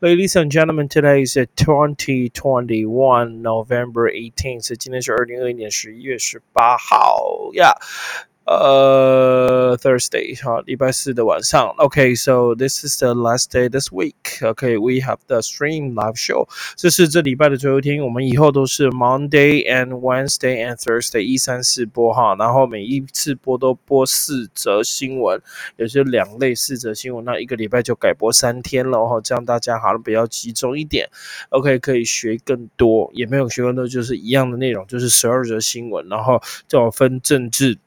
Ladies and gentlemen, today is twenty twenty one November eighteenth. 今天是二零二一年十一月十八号呀。 呃，Thursday 哈，礼拜四的晚上。OK，so this is the last day this week。OK，we have the stream live show. 这是这礼拜的最后一天，我们以后都是 Monday and Wednesday and Thursday 一三四播哈，然后每一次播都播四则新闻，也是两类四则新闻，那一个礼拜就改播三天了哈，这样大家好像比较集中一点。OK，可以学更多，也没有学更多，就是一样的内容，就是十二则新闻，然后这种分政治。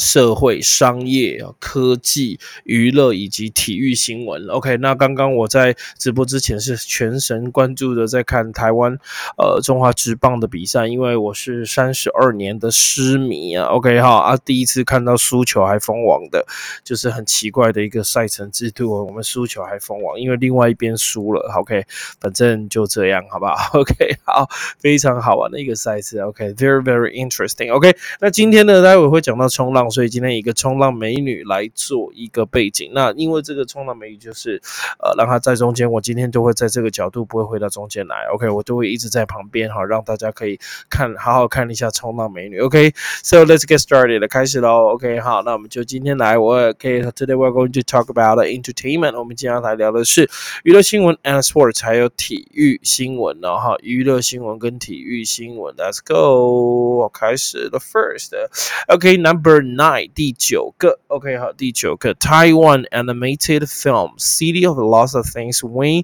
社会、商业、科技、娱乐以及体育新闻。OK，那刚刚我在直播之前是全神贯注的在看台湾呃中华职棒的比赛，因为我是三十二年的狮迷啊。OK 哈啊，第一次看到输球还封王的，就是很奇怪的一个赛程制度。我们输球还封王，因为另外一边输了。OK，反正就这样，好不好？OK，好，非常好玩的一个赛事。OK，very very interesting。OK，那今天呢，待会会讲到冲浪。所以今天一个冲浪美女来做一个背景，那因为这个冲浪美女就是，呃，让她在中间，我今天就会在这个角度，不会回到中间来，OK，我都会一直在旁边哈，让大家可以看，好好看一下冲浪美女，OK，So let's get started，开始喽，OK，好，那我们就今天来，我 OK，Today we're going to talk about entertainment，我们今天要来聊的是娱乐新闻 and sports，还有体育新闻呢，哈，娱乐新闻跟体育新闻，Let's go，开始 the first，OK，Number no。nine 第九个，OK 好，第九个 Taiwan animated film City of Lots of Things win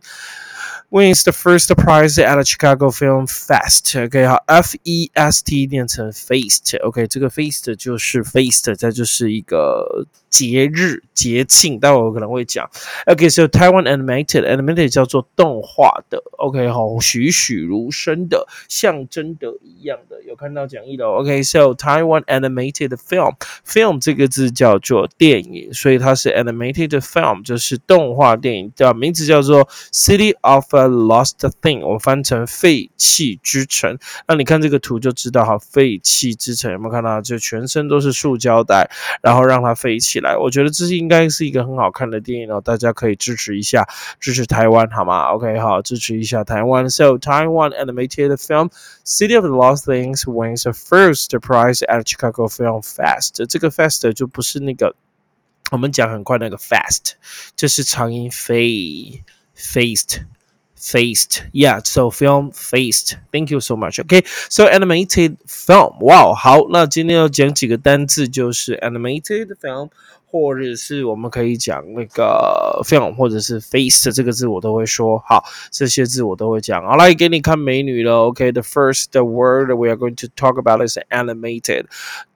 wins the first prize at the Chicago Film Fest。OK 好，F E S T 念成 Feast。OK 这个 Feast 就是 Feast，它就是一个 节日节庆，待会我可能会讲。OK，so Taiwan animated，animated 叫做动画的。OK，好，栩栩如生的，象征的一样的，有看到讲义的。OK，so Taiwan animated film，film 这个字叫做电影，所以它是 animated film，就是动画电影，叫名字叫做 City of a Lost Thing，我翻成废弃之城。那你看这个图就知道哈，废弃之城有没有看到？就全身都是塑胶袋，然后让它飞起来。来，我觉得这是应该是一个很好看的电影哦，大家可以支持一下，支持台湾好吗？OK，好，支持一下台湾。So Taiwan animated film City of the Lost Things wins the first prize at Chicago Film Fest。这个 fest 就不是那个我们讲很快那个 fast，这是长音飞 faced。faced. Yeah, so film faced. Thank you so much. OK，so animated film. Wow，好，那今天要讲几个单字，就是 animated film 或者是我们可以讲那个 film，或者是 face 这个字我都会说。好，这些字我都会讲。好，来给你看美女了。OK，the first word we are going to talk about is animated，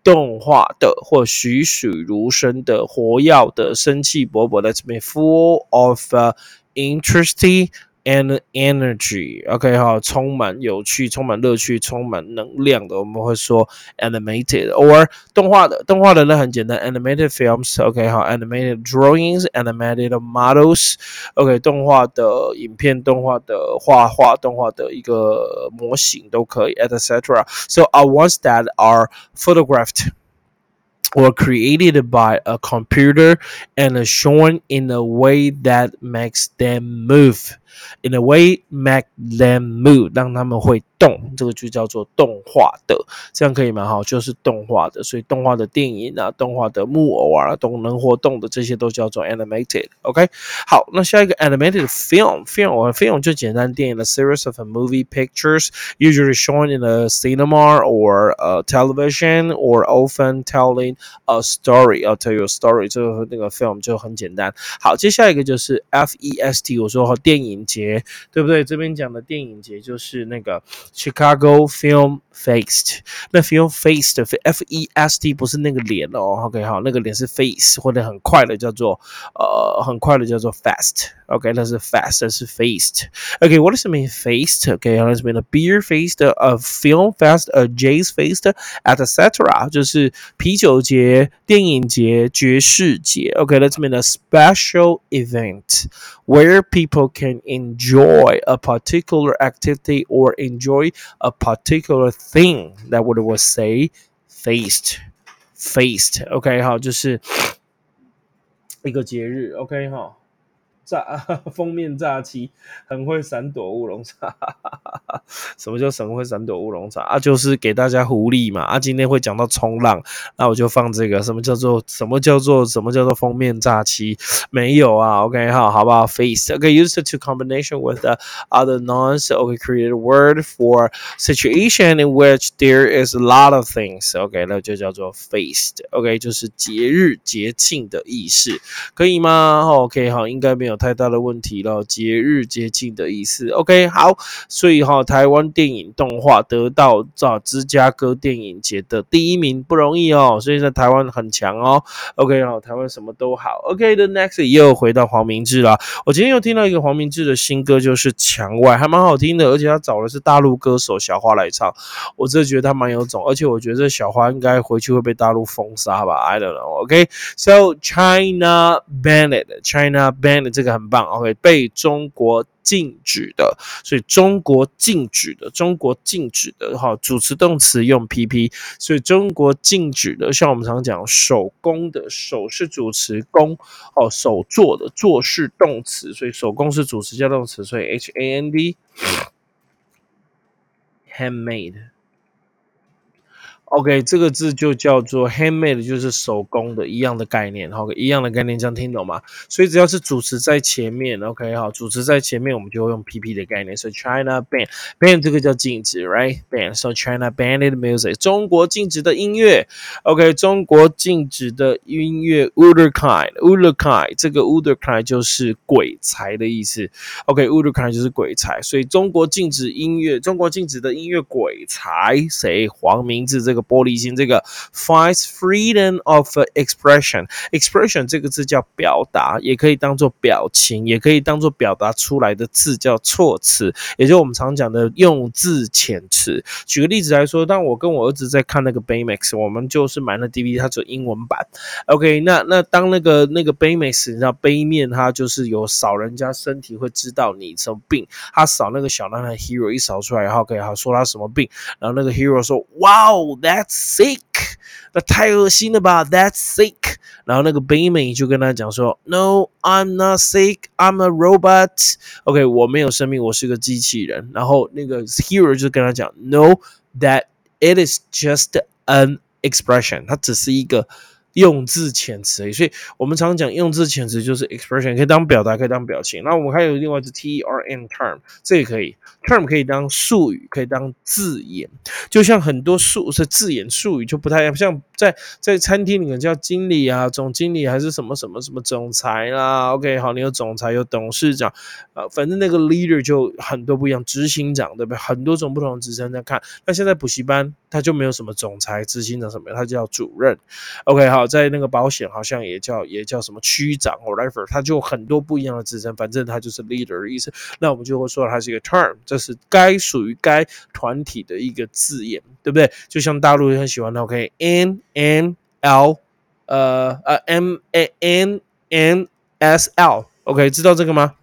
动画的或栩栩如生的、活跃的、生气勃勃的，这边 full of、interesting。and energy，OK 哈，充满有趣、充满乐趣、充满能量的，我们会说 animated，or 动画的，动画的那很简单，animated films，OK 哈，animated drawings，animated models，OK 动画的影片、动画的画画、动画的一个模型都可以，etc. So are ones that are photographed or created by a computer and shown in a way that makes them move. In a way, make them move，让他们会动，这个就叫做动画的，这样可以吗？哈，就是动画的，所以动画的电影啊，动画的木偶啊，都能活动的，这些都叫做 animated。OK，好，那下一个 animated film，film film 就简单电影，a series of movie pictures usually shown in a cinema or a television or often telling a story. I'll tell you a story，这个那个 film 就很简单。好，接下一个就是 F E S T，我说电影节，对不对？这边讲的电影节就是那个。Chicago Film Fest，那 Film Fest F E S T 不是那个脸哦，OK 好，那个脸是 face 或者很快的叫做呃很快的叫做 fast，OK 那是 fast，是 faced。OK，what does it mean faced？OK，does it mean a beer faced, a film fest, a jazz fest, etc. 就是啤酒节、电影节、爵士节。OK，let's mean a special event where people can enjoy a particular activity or enjoy a particular thing that would was say faced faced OK 好，就是一个节日 OK 哈。 炸封面炸鸡，很会闪躲乌龙茶。什么叫很会闪躲乌龙茶啊？就是给大家福利嘛。啊，今天会讲到冲浪，那我就放这个。什么叫做什么叫做什么叫做封面炸鸡？没有啊。OK 好，好不好？Face OK used to combination with the other nouns. OK create a word for situation in which there is a lot of things. OK 那就叫做 faced. OK 就是节日节庆的意思，可以吗？OK 好，应该没有太大的问题了。节日接近的意思。OK 好，所以哈，台湾电影动画得到在芝加哥电影节的第一名不容易哦，所以在台湾很强哦。OK 好，台湾什么都好。OK，the next 又回到黄明志了。我今天又听到一个黄明志的新歌，就是《墙外》，还蛮好听的，而且他找的是大陆歌手小花来唱，我真的觉得他蛮有种，而且我觉得这小花应该回去会被大陆封杀吧？I don't know。OK，so China banned，China banned 这个很棒。OK，被中国。禁止的，所以中国禁止的，中国禁止的，哈，主词动词用 pp，所以中国禁止的，像我们常讲手工的，手是主词，工哦，手做的，做是动词，所以手工是主词加动词，所以 h a n d handmade。OK，这个字就叫做 handmade，就是手工的一样的概念，好，一样的概念，这样听懂吗？所以只要是主词在前面，OK，好，主词在前面，我们就会用 PP 的概念。所以 China ban，ban 这个叫禁止，right？ban，so China banned music，中国禁止的音乐，OK，中国禁止的音乐 u d e r k i n d u d e r k i n d 这个 u d e r k i n d 就是鬼才的意思，OK，u d e r k i n d 就是鬼才，所以中国禁止音乐，中国禁止的音乐鬼才谁？黄明志这个。玻璃心这个 finds freedom of expression expression 这个字叫表达，也可以当做表情，也可以当做表达出来的字叫措辞，也就我们常讲的用字遣词。举个例子来说，当我跟我儿子在看那个 Baymax，我们就是买那 DVD，它只有英文版。OK，那那当那个那个 Baymax，你知道杯面它就是有扫人家身体会知道你什么病，他扫那个小男孩 Hero 一扫出来，然后可以好说他什么病，然后那个 Hero 说，Wow that That's sick，那太恶心了吧？That's sick。然后那个北美就跟他讲说，No，I'm not sick，I'm a robot。OK，我没有生命，我是个机器人。然后那个 Hero 就跟他讲，No，that it is just an expression，它只是一个。 用字遣词，所以我们常讲用字遣词就是 expression，可以当表达，可以当表情。那我们还有另外是 term，term，这也可以，term 可以当术语，可以当字眼。就像很多术是字眼术语就不太，像在在餐厅里面叫经理啊、总经理还是什么什么什么总裁啦。OK，好，你有总裁，有董事长，呃，反正那个 leader 就很多不一样，执行长对不对？很多种不同的职称在看。那现在补习班他就没有什么总裁、执行长什么，他叫主任。OK，好。在那个保险好像也叫也叫什么区长 whatever，它就很多不一样的职称，反正它就是 leader 的意思。那我们就会说它是一个 term，这是该属于该团体的一个字眼，对不对？就像大陆很喜欢的 OK，N N L，呃呃，M N N S L，OK，知道这个吗？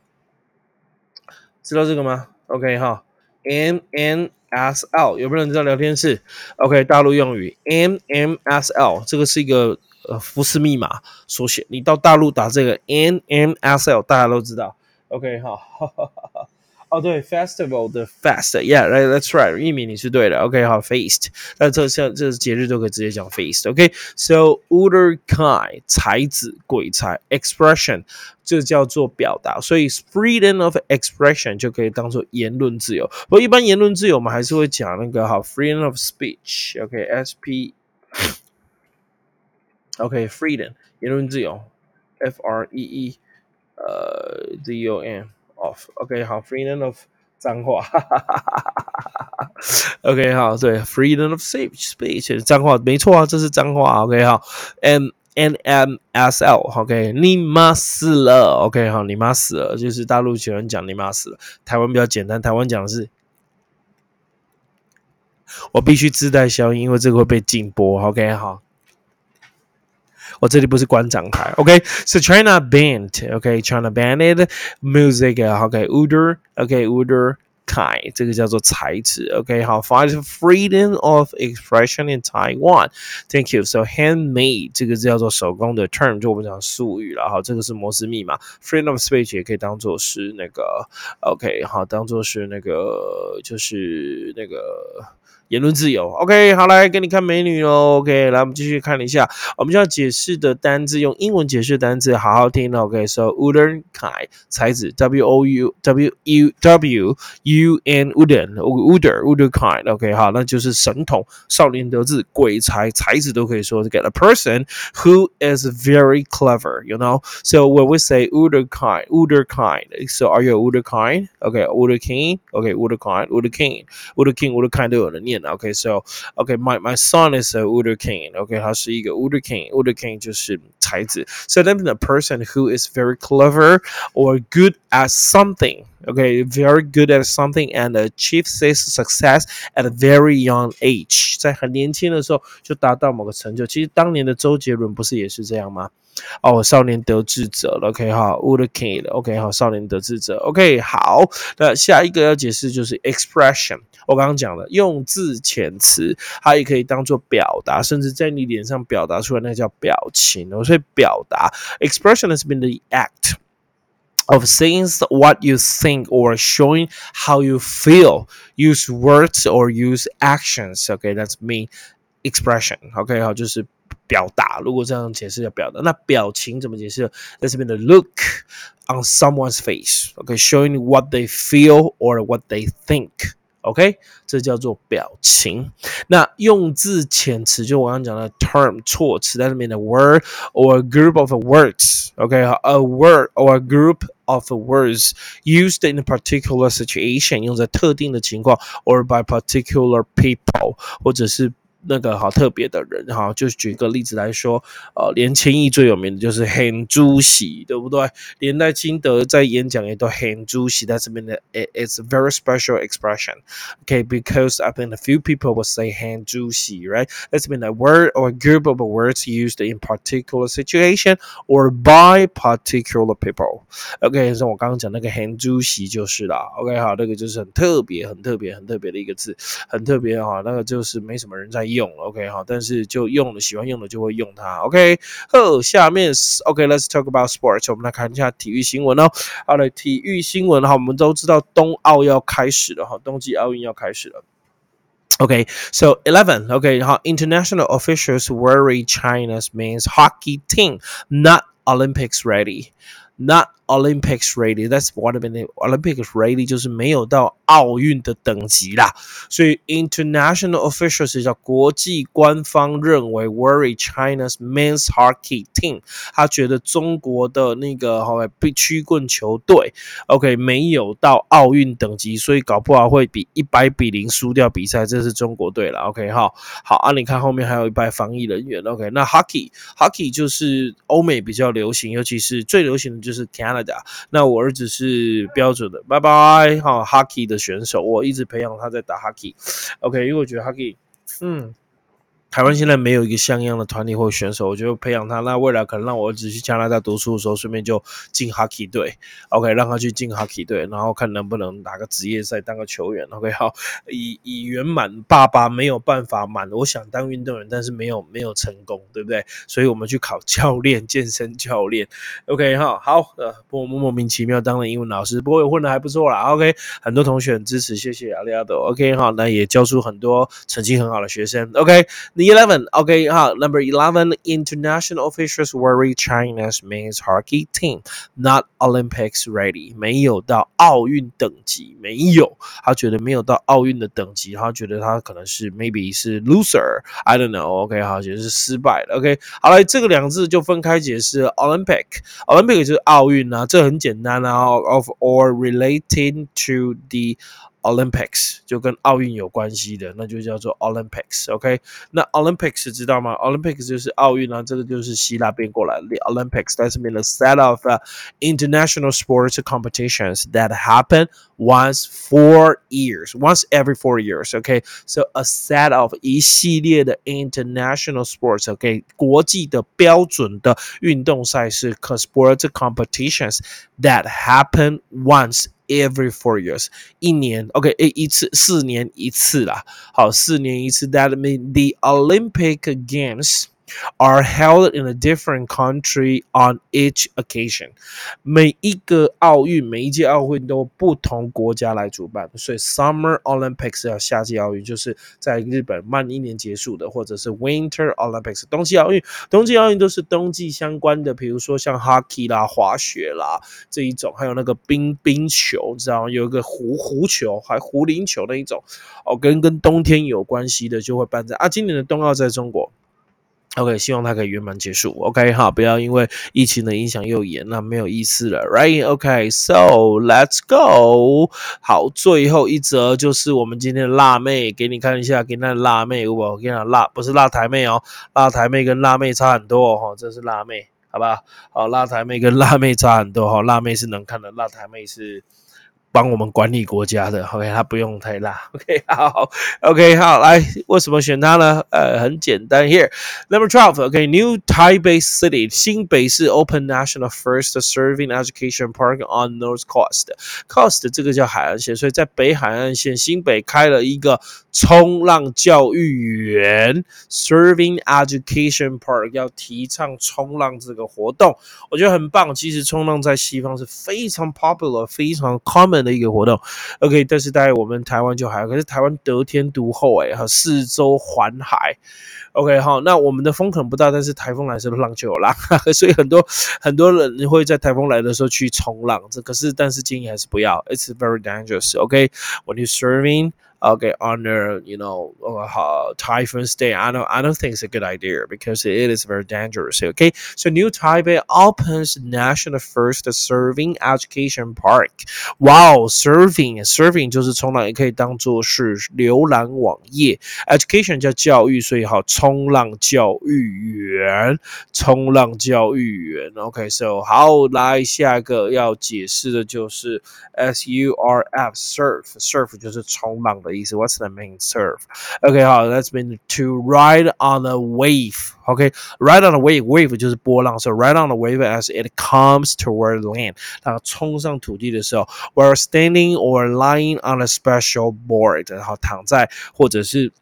知道这个吗？OK 哈，N N。S L 有没有人知道聊天室？OK，大陆用语 M M S L 这个是一个呃福斯密码缩写。你到大陆打这个 N M S L，大家都知道。OK 哈。哈哈哈哈，哦对，Festival 的 Fest，Yeah，That's right，一鸣你是对的。OK 好，Feast，那这像这节日都可以直接讲 Feast。OK，So Uder kind 才子鬼才 Expression。这叫做表达，所以 freedom of expression 就可以当做言论自由。不过一般言论自由，我们还是会讲那个哈，freedom of speech。OK，S P。OK，freedom 言论自由，F R E E，呃，Z O N of。OK，好，freedom of 脏话。OK，好，对，freedom of speech，speech 脏话，没错啊，这是脏话。OK，好，M。N M S L，OK，你妈死了，OK，好，你妈死了，就是大陆喜欢讲你妈死了，台湾比较简单，台湾讲的是，我必须自带消音，因为这个会被禁播，OK，好，我这里不是馆长台，OK，是 China banned，OK，China banned music，OK，Uder，OK，Uder。 kind，这个叫做才子。OK，好，find freedom of expression in Taiwan。Thank you. So handmade 这个叫做手工的 term，就我们讲术语了。好，这个是摩斯密码。Freedom of speech 也可以当做是那个 OK，好，当做是那个就是那个。 言论自由，OK，好，来给你看美女喽，OK，来我们继续看一下，我们要解释的单字，用英文解释单字，好好听，OK，So Wooden Kind 才子，W O U W U W U N Wooden，Wooden Wooden Kind，OK，好，那就是神童，少年得志，鬼才，才子都可以说，get a person who is very clever，you know，so when we say Wooden Kind，Wooden Kind，so are you a Wooden Kind？OK，Wooden King，OK，Wooden Kind，Wooden King，Wooden King，Wooden Kind 都有人念。Okay, so okay, my my son is a Uder King. Okay, 他是一个 Uder King. Uder King 就是才子。So that means a person who is very clever or good at something. Okay, very good at something and achieves success at a very young age. 在很年轻的时候就达到某个成就。其实当年的周杰伦不是也是这样吗？哦，少年得志者了，OK 哈，Wood King，OK 好，少年得志者，OK 好，那下一个要解释就是 expression，我刚刚讲了，用字遣词，它也可以当做表达，甚至在你脸上表达出来，那叫表情，所以表达 expression has been the act。of saying what you think or showing how you feel. Use words or use actions. Okay, that's me expression. OK，好，就是表达，如果这样解释叫表达，那表情怎么解释？在这边的 look on someone's face，OK，showing what they feel or what they think。 OK，这叫做表情。那用字遣词，就我刚刚讲的 term 措辞，在里面的 word or a group of words。OK，a word or a group of words used in a particular situation，用在特定的情况，or by particular people，或者是 那个好特别的人哈，就是举个例子来说，呃，连千亿最有名的就是很主席，对不对？连带金德在演讲也都很主席，在这边的 it's a very special expression. Okay, because I think a few people will say 很主席，right? That's been a word or a group of words used in particular situation or by particular people. OK，像我刚刚讲那个很主席就是啦。OK，好，那个就是很特别、很特别、很特别的一个字，很特别哈。那个就是没什么人在用。用，OK 好，但是就用了，喜欢用的就会用它，OK。好，下面 OK，Let's talk about sports，我们来看一下体育新闻哦。好的，体育新闻哈，我们都知道冬奥要开始了哈，冬季奥运要开始了。Okay, so 11. Okay, how international officials worry China's men's hockey team not Olympics ready. Not Olympics ready. That's what I mean. Olympics ready 就是没有到奥运的等级啦。所以 international officials 叫国际官方认为 worry China's men's hockey team，他觉得中国的那个好被曲棍球队，OK 没有到奥运等级，所以搞不好会比一百比零输掉比赛。这是中国队了，OK 好，好啊，你看后面还有一排防疫人员，OK 那 hockey hockey 就是欧美比较流行，尤其是最流行的就是 Canada。那我儿子是标准的，拜拜，哈，hockey 的选手，我一直培养他在打 hockey，OK，因为我觉得 hockey，嗯。台湾现在没有一个像样的团体或选手，我就培养他。那未来可能让我儿子去加拿大读书的时候，顺便就进 hockey 队，OK，让他去进 hockey 队，然后看能不能打个职业赛当个球员，OK，好，以以圆满。爸爸没有办法满，我想当运动员，但是没有没有成功，对不对？所以我们去考教练，健身教练，OK，哈，好，呃，我莫名其妙当了英文老师，不过混的还不错啦，OK，很多同学很支持，谢谢阿利亚多，OK，好，那也教出很多成绩很好的学生，OK。The 11, okay, huh, number 11, international officials worry China's men's hockey team not Olympics ready. 没有到奥运等级，没有，他觉得没有到奥运的等级，他觉得他可能是 maybe 是 loser, I don't know, OK，好，觉得是失败的，OK，好了，这个两个字就分开解释，Olympic，Olympic 就是奥运啊，这很简单啊，of or relating to the Olympics 就跟奥运有关系的，那就叫做 Olympics。OK，那 Olympics 知道吗？Olympics 就是奥运啊，这个就是希腊变过来的 Olympics。That's mean a set of、uh, international sports competitions that happen once four years, once every four years. Okay, so a set of 一系列的 international sports. Okay，国际的标准的运动赛事 sport competitions that happen once every four years，一年 OK 诶一次四年一次啦，好四年一次。That mean the Olympic Games Are held in a different country on each occasion。每一个奥运，每一届奥运都不同国家来主办，所以 Summer Olympics 要夏季奥运，就是在日本慢一年结束的，或者是 Winter Olympics 冬季奥运。冬季奥运都是冬季相关的，比如说像 hockey 啦、滑雪啦这一种，还有那个冰冰球，知道吗？有一个湖湖球，还壶铃球那一种，哦，跟跟冬天有关系的就会办在啊。今年的冬奥在中国。OK，希望它可以圆满结束。OK，好，不要因为疫情的影响又延，那没有意思了，Right？OK，So let's go。好，最后一则就是我们今天的辣妹，给你看一下，给那辣妹，我跟你讲，辣不是辣台妹哦，辣台妹跟辣妹差很多哦，这是辣妹，好吧？好，辣台妹跟辣妹差很多哈，辣妹是能看的，辣台妹是。帮我们管理国家的，OK，他不用太辣，OK，好，OK，好，来，为什么选它呢？呃，很简单，Here number twelve，OK，New Taipei City 新北市 Open National First Serving Education Park on North Coast，Coast 这个叫海岸线，所以在北海岸线新北开了一个冲浪教育园，Serving Education Park 要提倡冲浪这个活动，我觉得很棒。其实冲浪在西方是非常 popular，非常 common。的一个活动，OK，但是在我们台湾就还好，可是台湾得天独厚哎，哈，四周环海，OK，好，那我们的风可能不大，但是台风来的时候浪就有浪，所以很多很多人会在台风来的时候去冲浪，这可是但是建议还是不要，It's very dangerous，OK，when you serving。okay under you know uh, typhoon stay i don't i don't think it's a good idea because it is very dangerous okay so new taipei opens national first serving education park wow serving serving 就是冲浪也可以当做是浏览网页 education 叫教育所以好冲浪教育员冲浪教育员 OK so 好来下一个要解释的就是 S U R F surf surf 就是冲浪的 意思。What's the main surf? Okay, 好，That's been to ride on a wave. Okay, ride on a wave. Wave 就是波浪，so ride on a wave as it comes toward land. 它冲上土地的时候，while standing or lying on a special board，然后躺在或者是。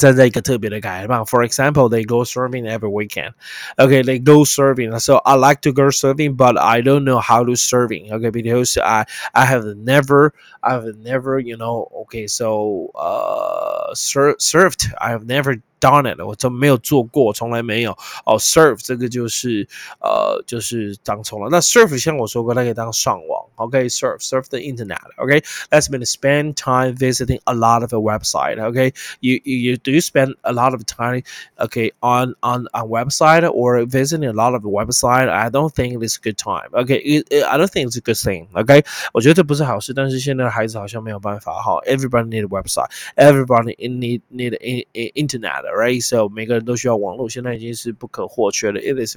站在一个特别的海岸，For example, they go surfing every weekend. Okay, they go surfing. So I like to go surfing, but I don't know how to surfing. Okay, because I I have never I've never you know okay so uh sur surfed. I have never done it，我真没有做过，从来没有。哦，surf 这个就是呃就是当冲浪。那 surf 像我说过，它可以当上网。OK，surf surf the internet。OK，that's been spend time visiting a lot of a website。OK，you you do you spend a lot of time OK on on a website or visiting a lot of website? I don't think it's a good time. OK, I don't think it's a good thing. OK，我觉得这不是好事，但是现在的孩子好像没有办法哈。Everybody need a website. Everybody need need internet right? So 每个人都需要网络，现在已经是不可或缺的。It is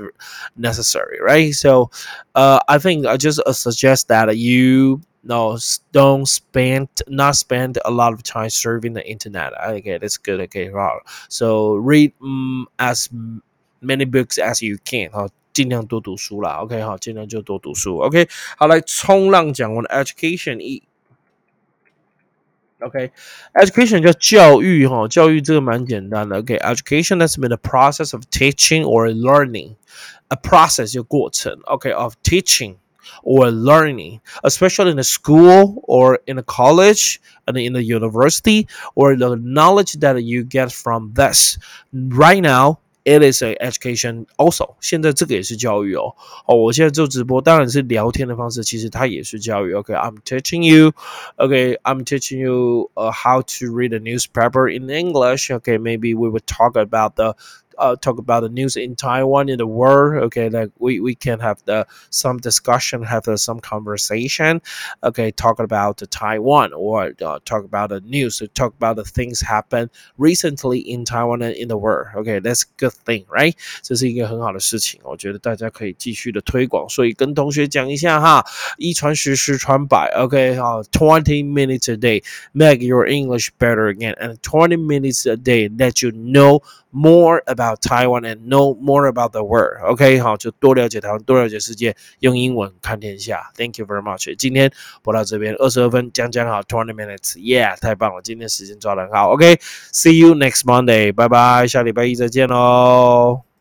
necessary, right? So, uh, I think I just uh, suggest that you no don't spend not spend a lot of time surfing the internet okay that's good okay wow so read um, as many books as you can 好尽量多读书啦 OK 好尽量就多读书 OK 好来冲浪讲完 education 一 OK，education、okay? 叫教育哈，教育这个蛮简单的。OK，education、okay? has been a process of teaching or learning. A process 就过程，OK，of、okay, teaching or learning, especially in a school or in a college and in a university, or the knowledge that you get from this. Right now, it is a education also。现在这个也是教育哦。哦，我现在做直播，当然是聊天的方式，其实它也是教育。OK，I'm、okay, teaching you. OK，I'm、okay, teaching you uh, how to read a newspaper in English. OK，maybe、okay, we would talk about the uh, talk about the news in Taiwan in the world. Okay, like we, we can have the some discussion, have the, some conversation. Okay, talking about the Taiwan or uh, talk about the news, talk about the things happen recently in Taiwan and in the world. Okay, that's good thing, right? 这是一个很好的事情，我觉得大家可以继续的推广。所以跟同学讲一下哈，一传十，十传百。OK，好，twenty minutes a day make your English better again, and twenty minutes a day let you know more about Taiwan and know more about the world. OK，好，就多了解台湾，多了解世界，用英文看天下。Thank you very much。今天播到这边二十二分，讲讲好，twenty minutes，yeah，太棒了，今天时间抓得很好。OK，see you next Monday，拜拜，下礼拜一再见喽。